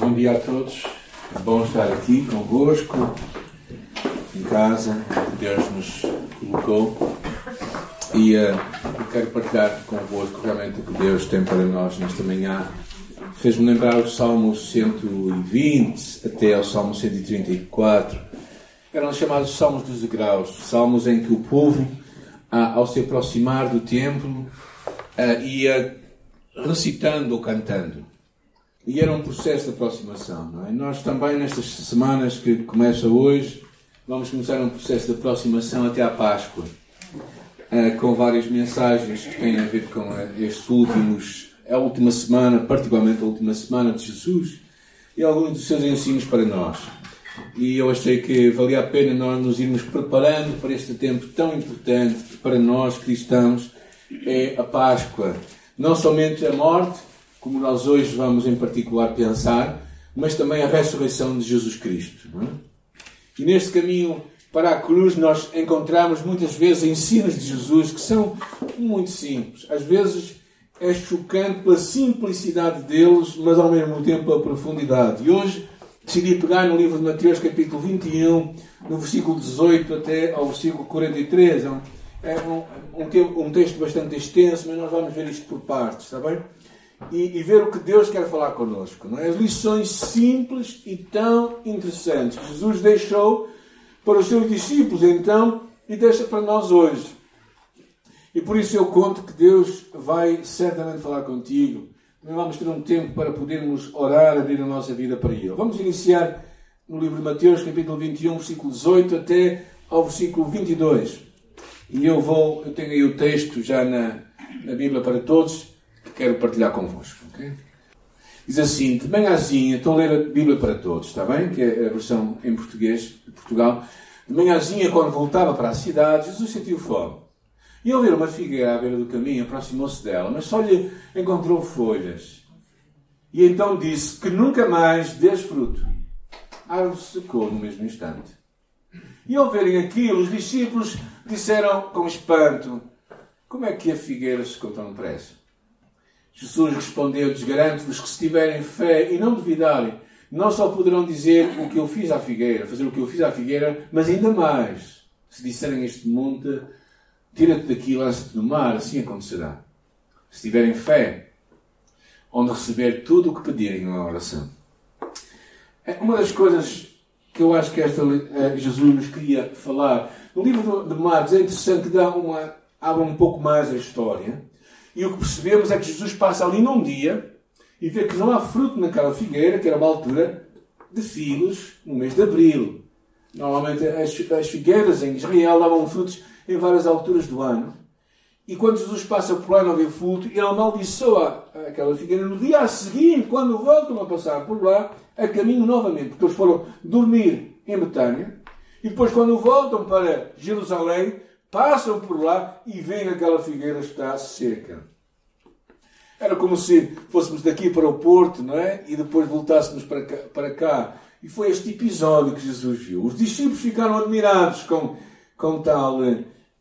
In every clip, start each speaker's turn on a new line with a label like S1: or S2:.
S1: Bom dia a todos. É bom estar aqui convosco, em casa, Deus nos colocou. E uh, eu quero partilhar convosco realmente o que Deus tem para nós nesta manhã. Fez-me lembrar os Salmos 120 até ao Salmo 134. Eram chamados Salmos dos Degraus, salmos em que o povo, ao se aproximar do templo, uh, ia recitando ou cantando. E era um processo de aproximação. Não é? Nós também, nestas semanas que começa hoje, vamos começar um processo de aproximação até à Páscoa, uh, com várias mensagens que têm a ver com estes últimos, a última semana, particularmente a última semana de Jesus, e alguns dos seus ensinos para nós. E eu achei que valia a pena nós nos irmos preparando para este tempo tão importante para nós cristãos, é a Páscoa. Não somente a morte, como nós hoje vamos em particular pensar, mas também a ressurreição de Jesus Cristo. É? E neste caminho para a cruz nós encontramos muitas vezes ensinos de Jesus que são muito simples. Às vezes é chocante pela simplicidade deles, mas ao mesmo tempo pela profundidade. E hoje decidi pegar no livro de Mateus, capítulo 21, no versículo 18 até ao versículo 43. É um, é um, um texto bastante extenso, mas nós vamos ver isto por partes, está bem? E, e, ver o que Deus quer falar connosco. Não é? As lições simples e tão interessantes que Jesus deixou para os seus discípulos então e deixa para nós hoje. E por isso eu conto que Deus vai certamente falar contigo. Nós vamos ter um tempo para podermos orar, abrir a nossa vida para Ele. Vamos iniciar no livro de Mateus, capítulo 21, versículo 18 até ao versículo 22. E eu vou, eu tenho aí o texto já na, na Bíblia para todos quero partilhar convosco. Okay? Diz assim, de manhãzinha, estou a ler a Bíblia para todos, está bem? Que é a versão em português de Portugal. De manhãzinha, quando voltava para a cidade, Jesus sentiu fome. E ao ver uma figueira à beira do caminho, aproximou-se dela, mas só lhe encontrou folhas. E então disse que nunca mais dês fruto. A árvore secou no mesmo instante. E ao verem aquilo, os discípulos disseram com espanto: Como é que a figueira secou tão depressa? Jesus respondeu-lhes: Garanto-vos que se tiverem fé e não duvidarem, não só poderão dizer o que eu fiz à figueira, fazer o que eu fiz à figueira, mas ainda mais. Se disserem este monte, tira-te daqui e lança-te no mar, assim acontecerá. Se tiverem fé, onde receber tudo o que pedirem na oração. É uma das coisas que eu acho que esta, eh, Jesus nos queria falar. No livro de Marcos é interessante que dá uma, abre um pouco mais a história. E o que percebemos é que Jesus passa ali num dia e vê que não há fruto naquela figueira, que era uma altura de figos no mês de abril. Normalmente as, as figueiras em Israel davam frutos em várias alturas do ano. E quando Jesus passa por lá e não vê fruto, ele amaldiçoa aquela figueira. No dia a seguir, quando voltam a passar por lá, a caminho novamente, porque eles foram dormir em Betânia. E depois, quando voltam para Jerusalém, passam por lá e veem aquela figueira está seca. Era como se fôssemos daqui para o Porto, não é? E depois voltássemos para cá, para cá. E foi este episódio que Jesus viu. Os discípulos ficaram admirados com, com, tal,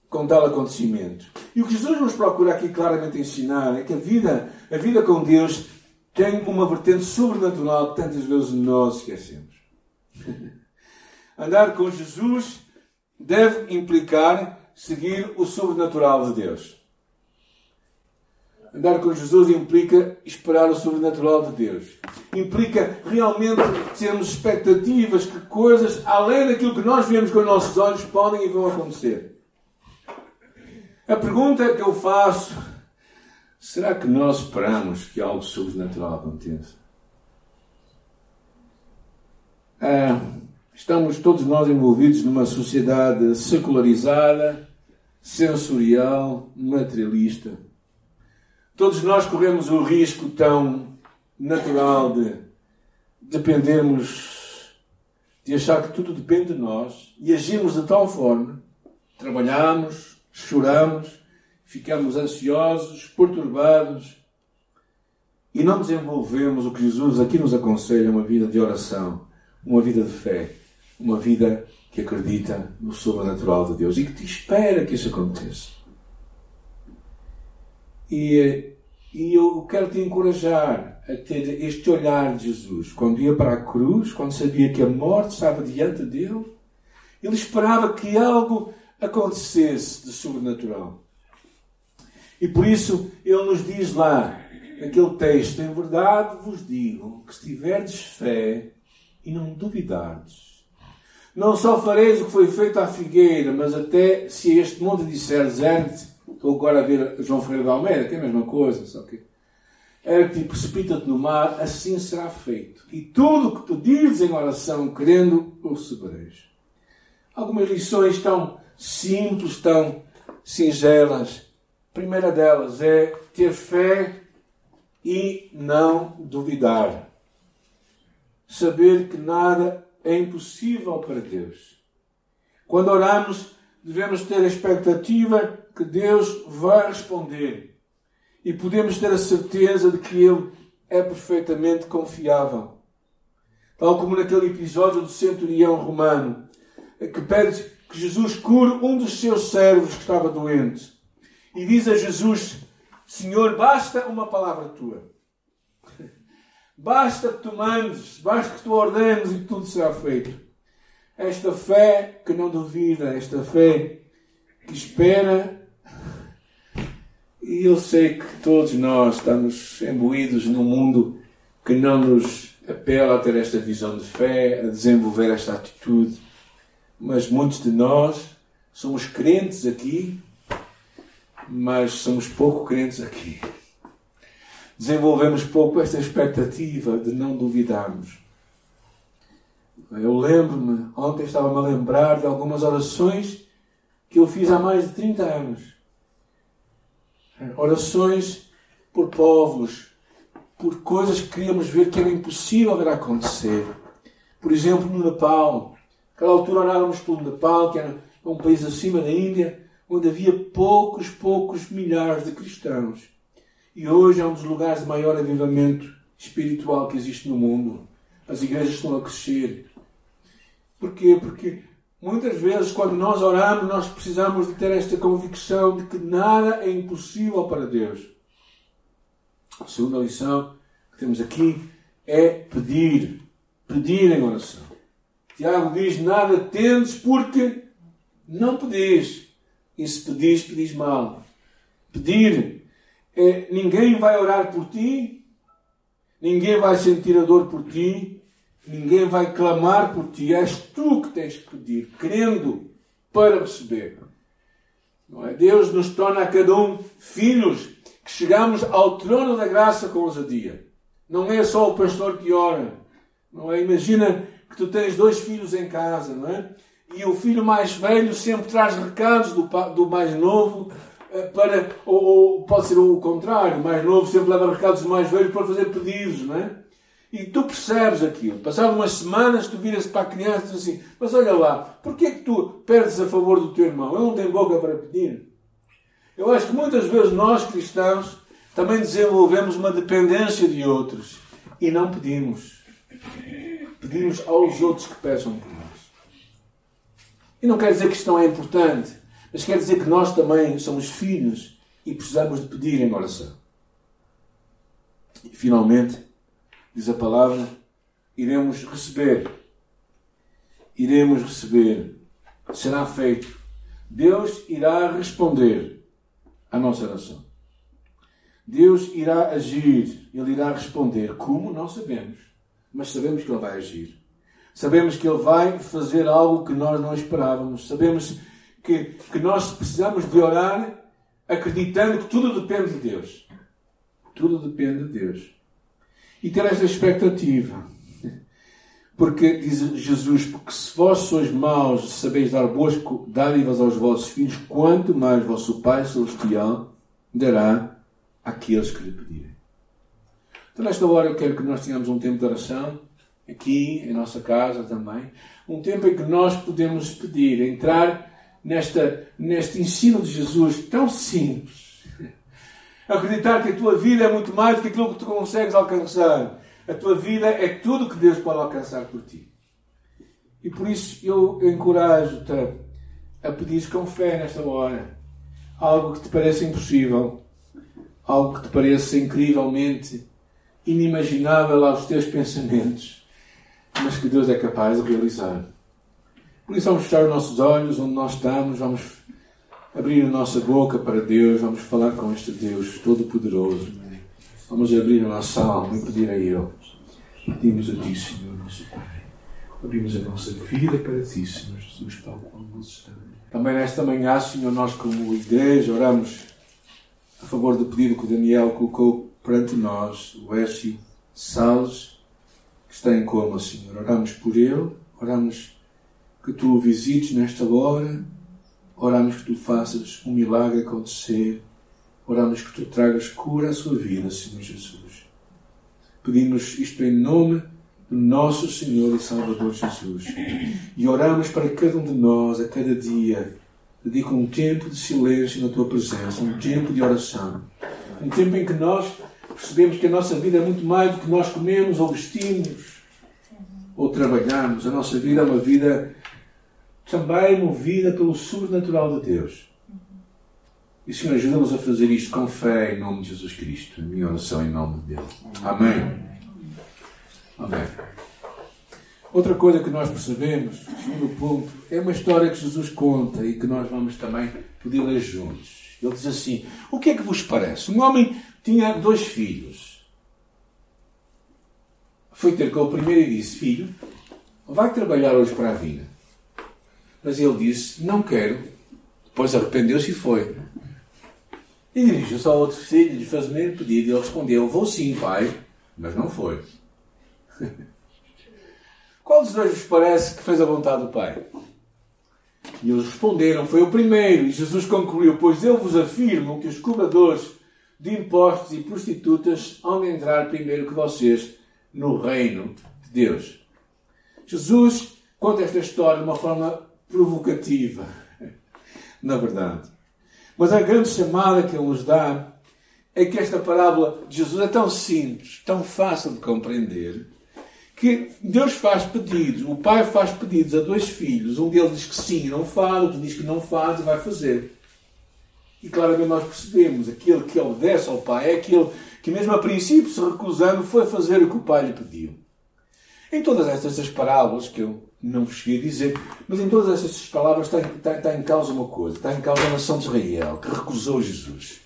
S1: com tal acontecimento. E o que Jesus nos procura aqui claramente ensinar é que a vida, a vida com Deus tem uma vertente sobrenatural que tantas vezes nós esquecemos. Andar com Jesus deve implicar seguir o sobrenatural de Deus. Andar com Jesus implica esperar o sobrenatural de Deus. Implica realmente termos expectativas que coisas além daquilo que nós vemos com os nossos olhos podem e vão acontecer. A pergunta que eu faço: será que nós esperamos que algo sobrenatural aconteça? Ah, estamos todos nós envolvidos numa sociedade secularizada sensorial, materialista. Todos nós corremos o risco tão natural de dependermos, de achar que tudo depende de nós e agimos de tal forma, trabalhamos, choramos, ficamos ansiosos, perturbados e não desenvolvemos o que Jesus aqui nos aconselha, uma vida de oração, uma vida de fé, uma vida que acredita no sobrenatural de Deus e que te espera que isso aconteça. E E eu quero te encorajar a ter este olhar de Jesus. Quando ia para a cruz, quando sabia que a morte estava diante dele, ele esperava que algo acontecesse de sobrenatural. E por isso ele nos diz lá, naquele texto: Em verdade vos digo que se tiverdes fé e não duvidardes, não só fareis o que foi feito à figueira, mas até se este monte disseres ergue estou agora a ver João Ferreira de Almeida, que é a mesma coisa, só que ergue-te e precipita-te no mar, assim será feito. E tudo o que tu dizes em oração, querendo, o recebereis. Algumas lições tão simples, tão singelas. A primeira delas é ter fé e não duvidar. Saber que nada é impossível para Deus. Quando oramos, devemos ter a expectativa que Deus vai responder e podemos ter a certeza de que Ele é perfeitamente confiável. Tal como naquele episódio do centurião romano, que pede que Jesus cure um dos seus servos que estava doente. E diz a Jesus: Senhor, basta uma palavra tua. Basta que tu mandes, basta que tu ordenes e tudo será feito. Esta fé que não duvida, esta fé que espera. E eu sei que todos nós estamos imbuídos num mundo que não nos apela a ter esta visão de fé, a desenvolver esta atitude. Mas muitos de nós somos crentes aqui, mas somos pouco crentes aqui. Desenvolvemos pouco esta expectativa de não duvidarmos. Eu lembro-me, ontem estava-me a lembrar de algumas orações que eu fiz há mais de 30 anos. Orações por povos, por coisas que queríamos ver que era impossível ver acontecer. Por exemplo, no Nepal. Naquela altura orávamos pelo Nepal, que era um país acima da Índia, onde havia poucos, poucos milhares de cristãos. E hoje é um dos lugares de maior avivamento espiritual que existe no mundo. As igrejas estão a crescer. Porquê? Porque muitas vezes, quando nós oramos, nós precisamos de ter esta convicção de que nada é impossível para Deus. A segunda lição que temos aqui é pedir. Pedir em oração. Tiago diz: Nada tendes porque não pedis. E se pedis, pedis mal. Pedir. É, ninguém vai orar por ti, ninguém vai sentir a dor por ti, ninguém vai clamar por ti. És tu que tens que pedir, crendo para receber. Não é? Deus nos torna a cada um filhos que chegamos ao trono da graça com ousadia. Não é só o pastor que ora. Não é? Imagina que tu tens dois filhos em casa, não é? e o filho mais velho sempre traz recados do, do mais novo eh, para, ou, ou, pode ser o contrário, o mais novo sempre leva recados do mais velho para fazer pedidos, não é? E tu percebes aquilo. Passado umas semanas, tu viras para a criança e diz assim: Mas olha lá, porquê é que tu perdes a favor do teu irmão? Ele não tem boca para pedir. Eu acho que muitas vezes nós cristãos também desenvolvemos uma dependência de outros e não pedimos. Pedimos aos outros que peçam por nós. E não quer dizer que isto não é importante, mas quer dizer que nós também somos filhos e precisamos de pedir em oração. E finalmente, diz a palavra, iremos receber. Iremos receber. Será feito. Deus irá responder à nossa oração. Deus irá agir, Ele irá responder. Como? Não sabemos. Mas sabemos que Ele vai agir. Sabemos que Ele vai fazer algo que nós não esperávamos. Sabemos que, que nós precisamos de orar acreditando que tudo depende de Deus. Tudo depende de Deus. E ter esta expectativa. Porque diz Jesus: Porque se vós sois maus, sabeis dar boas dádivas aos vossos filhos, quanto mais vosso Pai Celestial dará àqueles que lhe pedirem. Então, nesta hora, eu quero que nós tenhamos um tempo de oração aqui em nossa casa também, um tempo em que nós podemos pedir, entrar nesta, neste ensino de Jesus tão simples. Acreditar que a tua vida é muito mais do que aquilo que tu consegues alcançar. A tua vida é tudo que Deus pode alcançar por ti. E por isso eu encorajo-te a pedir com fé nesta hora algo que te parece impossível, algo que te pareça incrivelmente inimaginável aos teus pensamentos, mas que Deus é capaz de realizar. Por isso, vamos fechar os nossos olhos onde nós estamos, vamos abrir a nossa boca para Deus, vamos falar com este Deus Todo-Poderoso. Vamos abrir a nossa alma e pedir a Ele. Pedimos a Ti, Senhor, nosso Pai. Abrimos a nossa vida para Ti, Senhor Jesus, tal qual nós estamos. Também nesta manhã, Senhor, nós como igreja oramos a favor do pedido que o Daniel colocou perante nós, o Écio Salles, que está em coma, Senhor. Oramos por ele, oramos que tu o visites nesta hora, oramos que tu faças um milagre acontecer, oramos que tu tragas cura à sua vida, Senhor Jesus. Pedimos isto em nome do nosso Senhor e Salvador Jesus. E oramos para cada um de nós, a cada dia, dedica um tempo de silêncio na tua presença, um tempo de oração, um tempo em que nós percebemos que a nossa vida é muito mais do que nós comemos ou vestimos ou trabalhamos. A nossa vida é uma vida também movida pelo sobrenatural de Deus. E Senhor, ajuda-nos a fazer isto com fé em nome de Jesus Cristo. A minha oração em nome de Deus. Amém. Amém. Outra coisa que nós percebemos, segundo ponto, é uma história que Jesus conta e que nós vamos também poder ler juntos. Ele diz assim: O que é que vos parece? Um homem tinha dois filhos. Foi ter com o primeiro e disse: Filho, vai trabalhar hoje para a vinha. Mas ele disse: Não quero. Depois arrependeu-se e foi. E dirigiu-se ao outro filho de fazer o mesmo pedido. Ele respondeu: Vou sim, pai. Mas não foi. Qual dos dois vos parece que fez a vontade do pai? E eles responderam: Foi o primeiro. E Jesus concluiu: Pois eu vos afirmo que os cobradores de impostos e prostitutas hão de entrar primeiro que vocês no reino de Deus. Jesus conta esta história de uma forma provocativa, na verdade. Mas a grande chamada que ele nos dá é que esta parábola de Jesus é tão simples, tão fácil de compreender, que Deus faz pedidos, o pai faz pedidos a dois filhos, um deles diz que sim não faz, outro diz que não faz e vai fazer. E claramente nós percebemos, aquele que obedece ao Pai é aquele que, mesmo a princípio, se recusando, foi fazer o que o Pai lhe pediu. Em todas estas parábolas, que eu não vos cheguei a dizer, mas em todas estas palavras está, está, está em causa uma coisa: está em causa a nação de Israel, que recusou Jesus.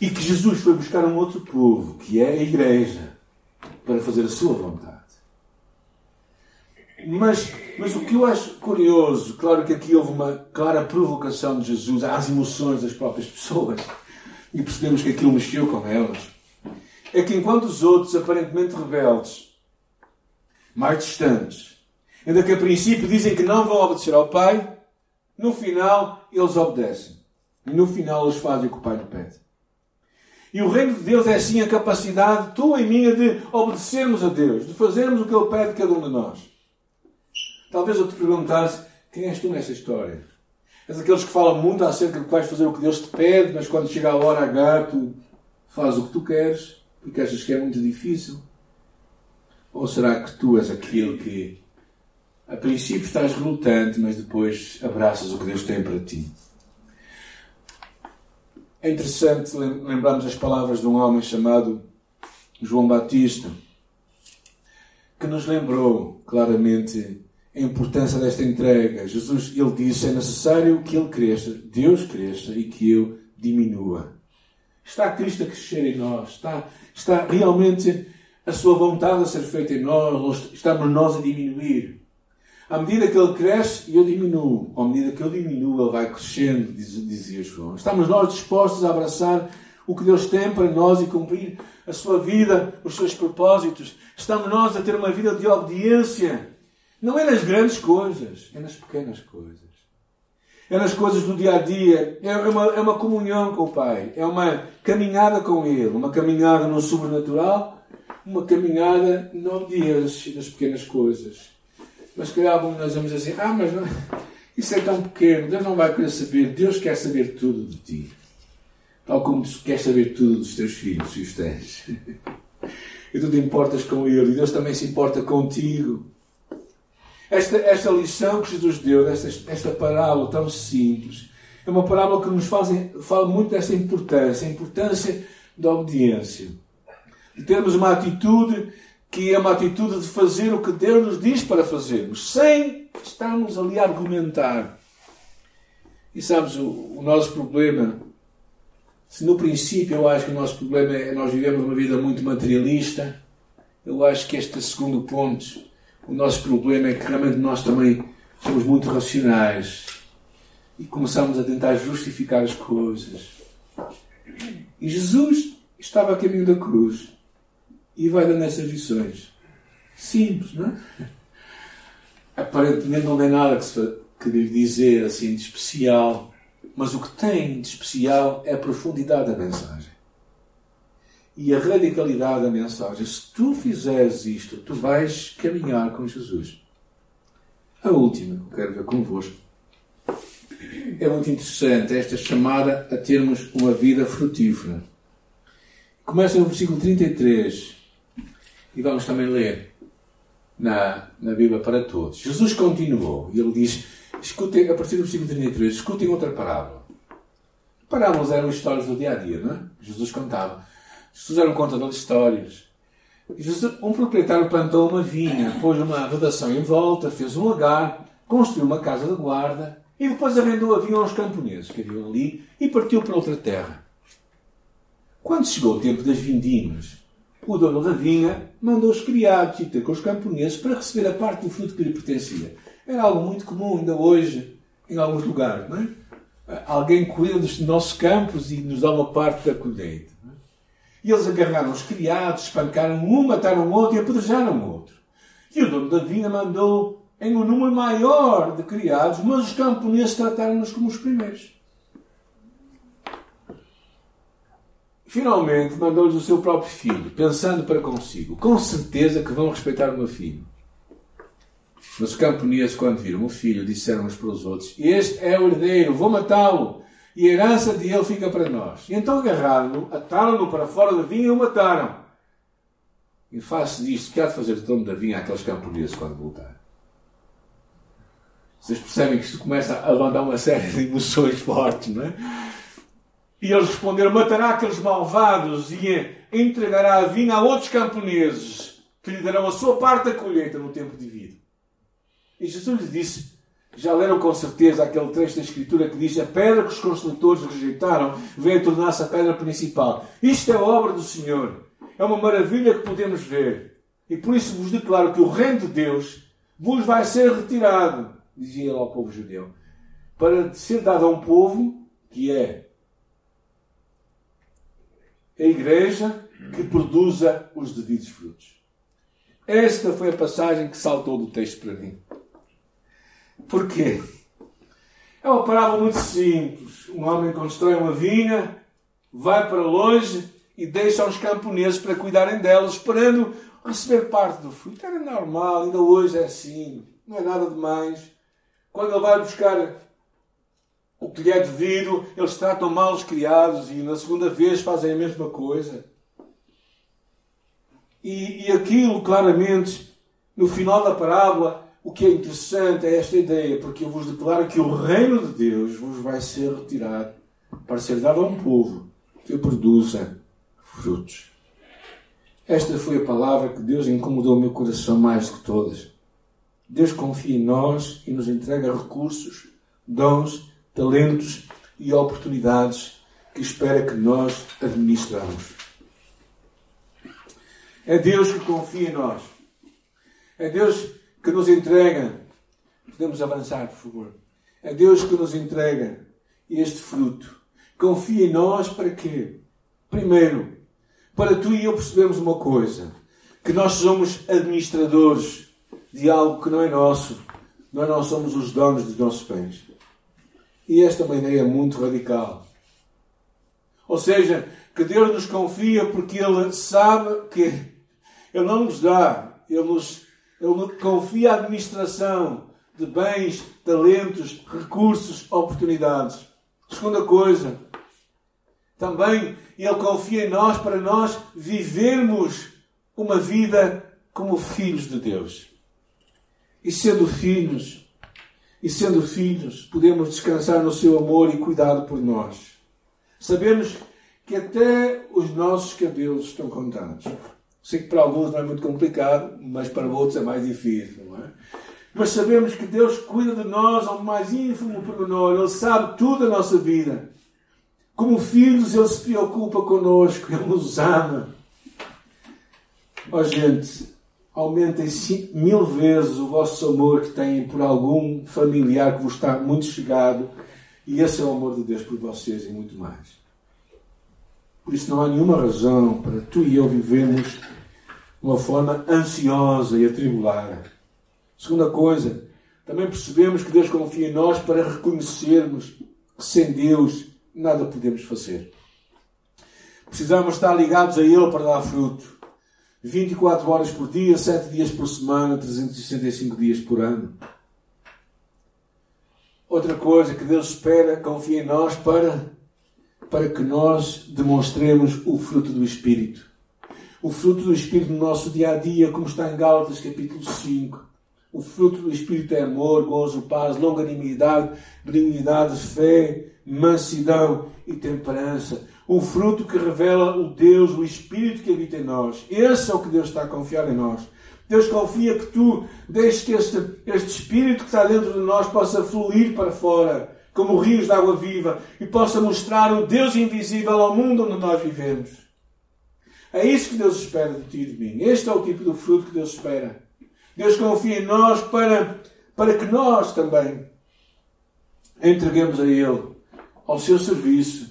S1: E que Jesus foi buscar um outro povo, que é a Igreja, para fazer a sua vontade. Mas, mas o que eu acho curioso, claro que aqui houve uma clara provocação de Jesus às emoções das próprias pessoas, e percebemos que aquilo mexeu com elas, é que enquanto os outros, aparentemente rebeldes, mais distantes, ainda que a princípio dizem que não vão obedecer ao Pai, no final eles obedecem. E no final eles fazem o que o Pai lhe pede. E o reino de Deus é assim a capacidade, tua e minha, de obedecermos a Deus, de fazermos o que Ele pede de cada um de nós. Talvez eu te perguntasse quem és tu nessa história. És aqueles que falam muito acerca de que vais fazer o que Deus te pede, mas quando chega a hora H, tu fazes o que tu queres, porque achas que é muito difícil? Ou será que tu és aquele que, a princípio, estás relutante, mas depois abraças o que Deus tem para ti? É interessante lembrarmos as palavras de um homem chamado João Batista, que nos lembrou claramente a importância desta entrega. Jesus, ele disse, é necessário que ele cresça, Deus cresça e que eu diminua. Está Cristo a crescer em nós? Está, está realmente a sua vontade a ser feita em nós? Ou estamos nós a diminuir? À medida que ele cresce, eu diminuo. À medida que eu diminuo, ele vai crescendo, dizia João. Estamos nós dispostos a abraçar o que Deus tem para nós e cumprir a sua vida, os seus propósitos? Estamos nós a ter uma vida de obediência não é nas grandes coisas, é nas pequenas coisas. É nas coisas do dia a dia. É uma, é uma comunhão com o Pai. É uma caminhada com Ele. Uma caminhada no sobrenatural. Uma caminhada na obediência das pequenas coisas. Mas que alguns nós vamos assim: ah, mas não, isso é tão pequeno. Deus não vai querer saber. Deus quer saber tudo de ti. Tal como quer saber tudo dos teus filhos, se os tens. e tu te importas com Ele. E Deus também se importa contigo. Esta, esta lição que Jesus deu, esta, esta parábola tão simples, é uma parábola que nos faz, fala muito dessa importância, a importância da obediência. De termos uma atitude que é uma atitude de fazer o que Deus nos diz para fazermos, sem estarmos ali a argumentar. E sabes, o, o nosso problema, se no princípio eu acho que o nosso problema é nós vivemos uma vida muito materialista, eu acho que este segundo ponto, o nosso problema é que realmente nós também somos muito racionais e começamos a tentar justificar as coisas. E Jesus estava a caminho da cruz e vai dando essas lições. Simples, não é? Aparentemente não tem nada que, se, que lhe dizer assim de especial, mas o que tem de especial é a profundidade da mensagem e a radicalidade da mensagem. Se tu fizeres isto, tu vais caminhar com Jesus. A última que eu quero ver convosco é muito interessante, esta chamada a termos uma vida frutífera. Começa no versículo 33 e vamos também ler na, na Bíblia para todos. Jesus continuou e ele diz: escutem, a partir do versículo 33, escutem outra parábola. Parábolas eram histórias do dia a dia, não é? Jesus contava. Jesus era um contador de histórias. Jesus, um proprietário plantou uma vinha, pôs uma vedação em volta, fez um lagar, construiu uma casa de guarda e depois arrendou a vinha aos camponeses que haviam ali e partiu para outra terra. Quando chegou o tempo das vindimas, o dono da vinha mandou os criados ir ter com os camponeses para receber a parte do fruto que lhe pertencia. Era algo muito comum ainda hoje em alguns lugares, não é? Alguém cuida dos nossos campos e nos dá uma parte da colheita. É? E eles agarraram os criados, espancaram um, mataram o outro e apedrejaram o outro. E o dono da vinha mandou em um número maior de criados, mas os camponeses trataram-nos como os primeiros. Finalmente mandou-lhes o seu próprio filho, pensando para consigo: com certeza que vão respeitar o meu filho. Mas os camponeses, quando viram o filho, disseram uns para os outros: Este é o herdeiro, vou matá-lo, e a herança de ele fica para nós. E então agarraram-no, ataram-no para fora da vinha e o mataram. E face disto, que há de fazer o dono da vinha àqueles camponeses quando voltar? Vocês percebem que isto começa a levantar uma série de emoções fortes, não é? E eles responderam: matará aqueles malvados e entregará a vinha a outros camponeses que lhe darão a sua parte da colheita no tempo devido. E Jesus lhe disse: já leram com certeza aquele trecho da Escritura que diz: A pedra que os construtores rejeitaram veio tornar-se a pedra principal. Isto é obra do Senhor. É uma maravilha que podemos ver. E por isso vos declaro que o reino de Deus vos vai ser retirado, dizia ele ao povo judeu, para ser dado a um povo que é a igreja que produza os devidos frutos. Esta foi a passagem que saltou do texto para mim. Porquê? É uma parábola muito simples. Um homem constrói uma vinha, vai para longe e deixa os camponeses para cuidarem dela, esperando receber parte do fruto. Era normal, ainda hoje é assim. Não é nada demais. Quando ele vai buscar o que lhe é devido, eles tratam mal os criados e na segunda vez fazem a mesma coisa. E, e aquilo, claramente, no final da parábola, o que é interessante é esta ideia, porque eu vos declaro que o reino de Deus vos vai ser retirado para ser dado a um povo que produza frutos. Esta foi a palavra que Deus incomodou o meu coração mais que todas. Deus confia em nós e nos entrega recursos, dons talentos e oportunidades que espera que nós administramos. É Deus que confia em nós. É Deus que nos entrega. Podemos avançar, por favor. É Deus que nos entrega este fruto. Confia em nós para quê? Primeiro, para tu e eu percebermos uma coisa: que nós somos administradores de algo que não é nosso. Nós não somos os donos dos nossos bens. E esta é uma ideia muito radical. Ou seja, que Deus nos confia porque Ele sabe que Ele não nos dá, Ele nos Ele confia a administração de bens, talentos, recursos, oportunidades. Segunda coisa, também Ele confia em nós para nós vivermos uma vida como filhos de Deus. E sendo filhos, e sendo filhos, podemos descansar no seu amor e cuidado por nós. Sabemos que até os nossos cabelos estão contados. Sei que para alguns não é muito complicado, mas para outros é mais difícil, não é? Mas sabemos que Deus cuida de nós ao mais ínfimo pormenor. Ele sabe tudo da nossa vida. Como filhos, Ele se preocupa conosco. Ele nos ama. Ó oh, gente, aumentem mil vezes o vosso amor que têm por algum familiar que vos está muito chegado. E esse é o amor de Deus por vocês e muito mais. Por isso não há nenhuma razão para tu e eu vivermos de uma forma ansiosa e atribulada. Segunda coisa, também percebemos que Deus confia em nós para reconhecermos que sem Deus nada podemos fazer. Precisamos estar ligados a Ele para dar fruto. 24 horas por dia, 7 dias por semana, 365 dias por ano. Outra coisa que Deus espera, confia em nós para para que nós demonstremos o fruto do Espírito. O fruto do Espírito no nosso dia a dia, como está em Gálatas capítulo 5. O fruto do Espírito é amor, gozo, paz, longanimidade, benignidade, fé, mansidão e temperança. O fruto que revela o Deus, o Espírito que habita em nós. Esse é o que Deus está a confiar em nós. Deus confia que tu deixes que este, este Espírito que está dentro de nós possa fluir para fora como rios de água viva, e possa mostrar o Deus invisível ao mundo onde nós vivemos. É isso que Deus espera de ti e de mim. Este é o tipo de fruto que Deus espera. Deus confia em nós para, para que nós também entreguemos a Ele, ao seu serviço,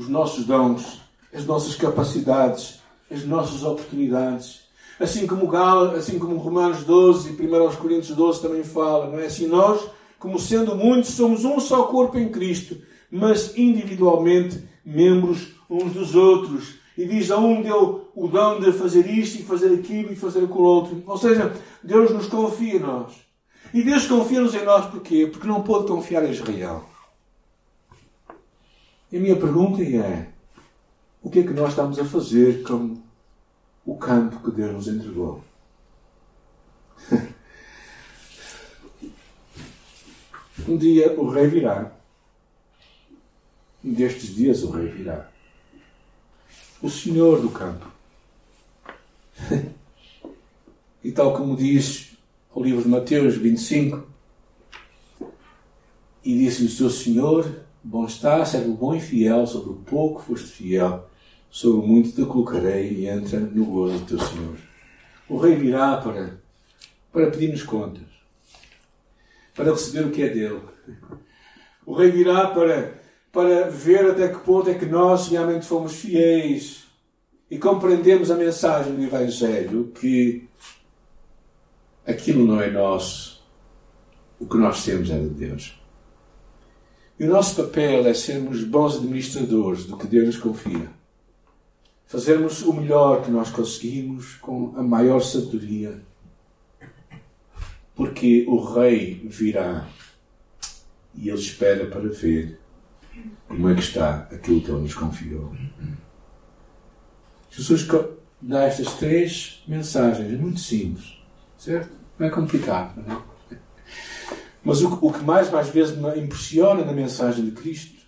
S1: os nossos dons, as nossas capacidades, as nossas oportunidades. Assim como, Gal, assim como Romanos 12 e 1 Coríntios 12 também fala, não é assim? Nós como sendo muitos, somos um só corpo em Cristo, mas individualmente membros uns dos outros. E diz a um deu o dom de fazer isto e fazer aquilo e fazer aquilo outro. Ou seja, Deus nos confia em nós. E Deus confia-nos em nós porquê? Porque não pôde confiar em Israel. E a minha pergunta é: o que é que nós estamos a fazer com o campo que Deus nos entregou? Um dia o rei virá. Um destes dias o rei virá. O Senhor do campo. e tal como diz o livro de Mateus 25, e disse-lhe o seu Senhor, bom está, servo bom e fiel, sobre o pouco foste fiel, sobre o muito te colocarei e entra no gozo do teu Senhor. O rei virá para, para pedir-nos contas para receber o que é dele. O rei virá para, para ver até que ponto é que nós realmente fomos fiéis e compreendemos a mensagem do Evangelho que aquilo não é nosso, o que nós temos é de Deus. E o nosso papel é sermos bons administradores do que Deus nos confia. Fazermos o melhor que nós conseguimos com a maior sabedoria porque o rei virá e ele espera para ver como é que está aquilo que ele nos confiou. Jesus dá estas três mensagens, muito simples, certo? Não é complicado, não é? Mas o, o que mais, mais vezes me impressiona na mensagem de Cristo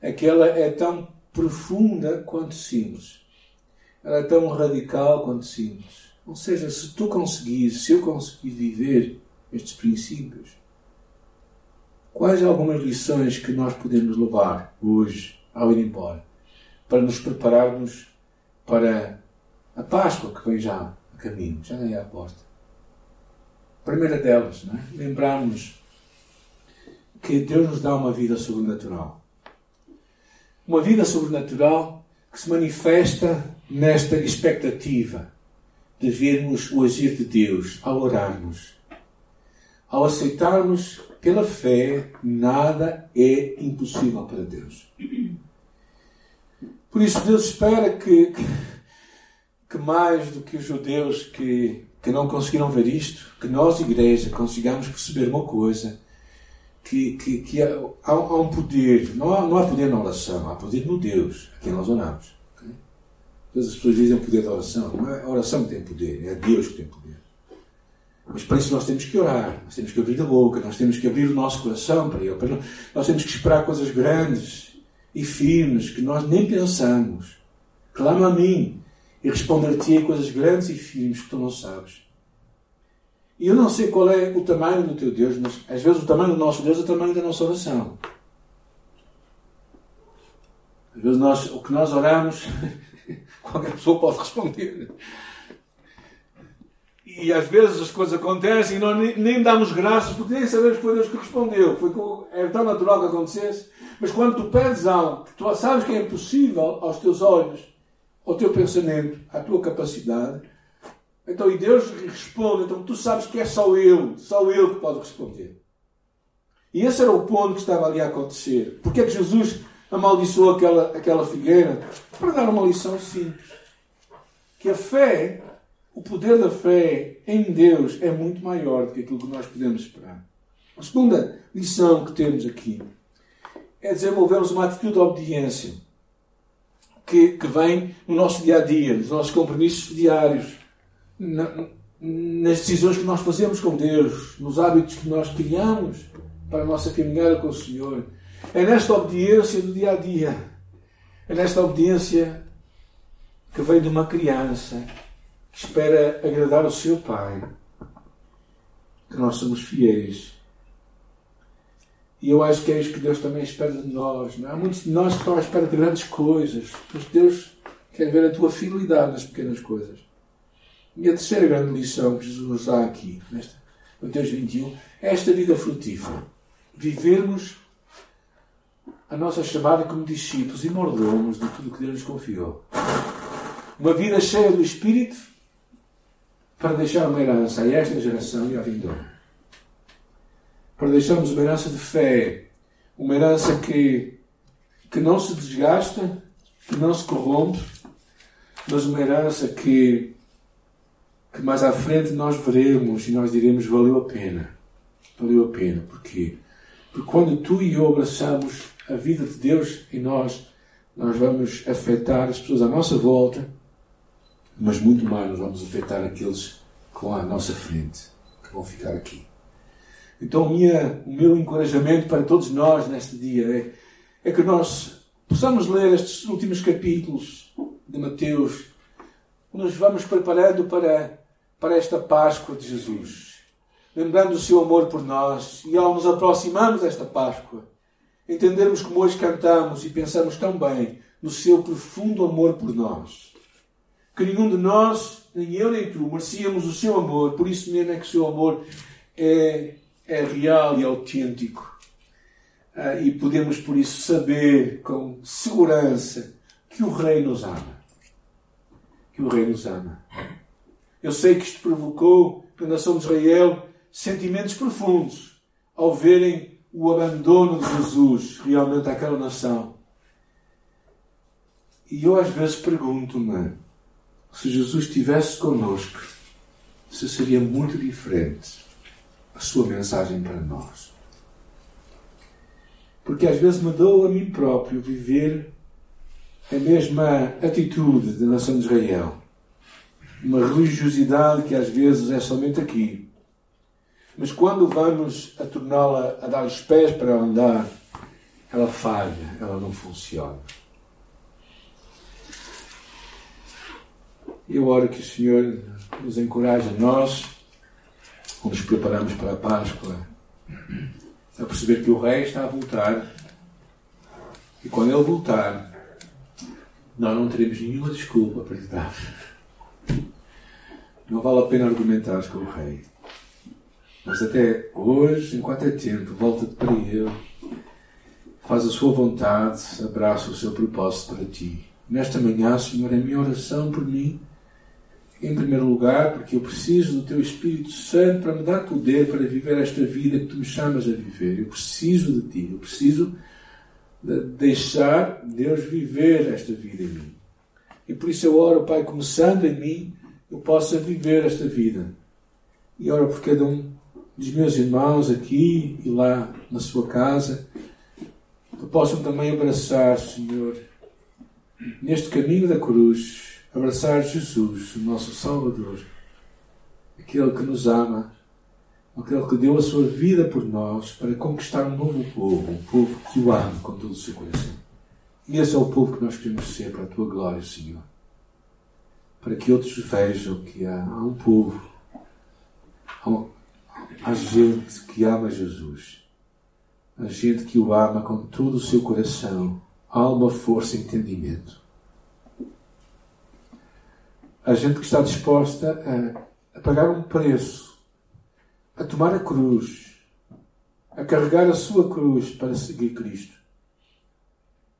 S1: é que ela é tão profunda quanto simples. Ela é tão radical quanto simples. Ou seja, se tu conseguires, se eu conseguir viver estes princípios, quais algumas lições que nós podemos levar hoje ao ir embora para nos prepararmos para a Páscoa que vem já a caminho, já é à porta? Primeira delas, não é? lembrarmos que Deus nos dá uma vida sobrenatural. Uma vida sobrenatural que se manifesta nesta expectativa de vermos o agir de Deus ao orarmos. Ao aceitarmos pela fé, nada é impossível para Deus. Por isso, Deus espera que, que mais do que os judeus que, que não conseguiram ver isto, que nós, igreja, consigamos perceber uma coisa: que, que, que há, há, um poder, não há, não há poder na oração, há poder no Deus a quem nós oramos. Todas as pessoas dizem o poder da oração. Não é a oração que tem poder, é Deus que tem poder. Mas para isso nós temos que orar, nós temos que abrir a boca, nós temos que abrir o nosso coração para Ele. Nós temos que esperar coisas grandes e firmes que nós nem pensamos. Clama a mim e responder-te-ei coisas grandes e firmes que tu não sabes. E eu não sei qual é o tamanho do teu Deus, mas às vezes o tamanho do nosso Deus é o tamanho da nossa oração. Às vezes nós, o que nós oramos, qualquer pessoa pode responder. E às vezes as coisas acontecem e nós nem, nem damos graças porque nem sabemos que foi Deus que respondeu. Foi, tão natural que acontecesse. Mas quando tu pedes algo que tu sabes que é impossível aos teus olhos, ao teu pensamento, à tua capacidade, então e Deus responde, então tu sabes que é só Ele, só Ele que pode responder. E esse era o ponto que estava ali a acontecer. Porque é que Jesus amaldiçoou aquela, aquela figueira? Para dar uma lição simples. Que a fé o poder da fé em Deus é muito maior do que aquilo que nós podemos esperar. A segunda lição que temos aqui é desenvolvermos uma atitude de obediência que, que vem no nosso dia a dia, nos nossos compromissos diários, na, nas decisões que nós fazemos com Deus, nos hábitos que nós criamos para a nossa caminhada com o Senhor. É nesta obediência do dia a dia, é nesta obediência que vem de uma criança espera agradar o seu Pai, que nós somos fiéis. E eu acho que é isso que Deus também espera de nós. Não? É? Há muitos de nós que estão à espera de grandes coisas, mas Deus quer ver a tua fidelidade nas pequenas coisas. E a terceira grande lição que Jesus dá aqui, nesta Mateus 21, é esta vida frutífera. Vivermos a nossa chamada como discípulos e mordomos de tudo que Deus nos confiou. Uma vida cheia do Espírito para deixar uma herança a esta geração e à vindoura. Para deixarmos uma herança de fé, uma herança que, que não se desgasta, que não se corrompe, mas uma herança que, que mais à frente nós veremos e nós diremos valeu a pena. Valeu a pena. Porquê? Porque quando tu e eu abraçamos a vida de Deus em nós, nós vamos afetar as pessoas à nossa volta mas muito mais nos vamos afetar aqueles que vão à nossa frente, que vão ficar aqui. Então, minha, o meu encorajamento para todos nós neste dia é, é que nós possamos ler estes últimos capítulos de Mateus, nos vamos preparando para, para esta Páscoa de Jesus, lembrando o seu amor por nós, e ao nos aproximarmos desta Páscoa, entendermos como hoje cantamos e pensamos tão bem no seu profundo amor por nós. Que nenhum de nós, nem eu nem tu, merecíamos o seu amor, por isso mesmo é que o seu amor é, é real e autêntico. Ah, e podemos, por isso, saber com segurança que o Rei nos ama. Que o Rei nos ama. Eu sei que isto provocou na nação de Israel sentimentos profundos ao verem o abandono de Jesus realmente àquela nação. E eu às vezes pergunto-me se Jesus estivesse conosco, se seria muito diferente a sua mensagem para nós. Porque às vezes me dou a mim próprio viver a mesma atitude da nação de Israel. Uma religiosidade que às vezes é somente aqui. Mas quando vamos a torná-la a dar os pés para andar, ela falha, ela não funciona. Eu oro que o Senhor nos encoraje a nós, quando nos preparamos para a Páscoa, a perceber que o Rei está a voltar. E quando ele voltar, nós não teremos nenhuma desculpa para lhe dar. Não vale a pena argumentar com o Rei. Mas até hoje, enquanto é tempo, volta-te para Ele, faz a sua vontade, abraça o seu propósito para ti. Nesta manhã, Senhor, é minha oração por mim em primeiro lugar, porque eu preciso do Teu Espírito Santo para me dar poder para viver esta vida que Tu me chamas a viver. Eu preciso de Ti, eu preciso de deixar Deus viver esta vida em mim. E por isso eu oro, Pai, começando em mim, eu possa viver esta vida. E oro por cada um dos meus irmãos aqui e lá na sua casa, que possam também abraçar, Senhor, neste caminho da cruz abraçar Jesus, o nosso Salvador, aquele que nos ama, aquele que deu a sua vida por nós para conquistar um novo povo, um povo que o ama com todo o seu coração. E esse é o povo que nós queremos ser para a tua glória, Senhor. Para que outros vejam que há, há um povo, há, há gente que ama Jesus, há gente que o ama com todo o seu coração, alma, força e entendimento. Há gente que está disposta a, a pagar um preço, a tomar a cruz, a carregar a sua cruz para seguir Cristo.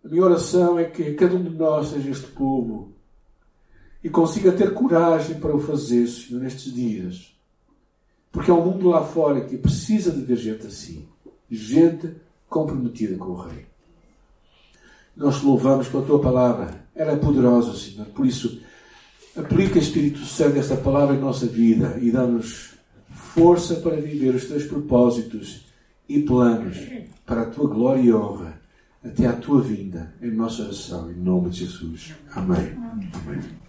S1: A minha oração é que cada um de nós seja este povo e consiga ter coragem para o fazer, Senhor, nestes dias. Porque há um mundo lá fora que precisa de ver gente assim. Gente comprometida com o Rei. Nós te louvamos pela tua palavra. Ela é poderosa, Senhor. Por isso, aplica, Espírito Santo, esta palavra em nossa vida e dá-nos força para viver os teus propósitos e planos para a tua glória e honra até à tua vinda, em nossa oração, em nome de Jesus. Amém. Amém.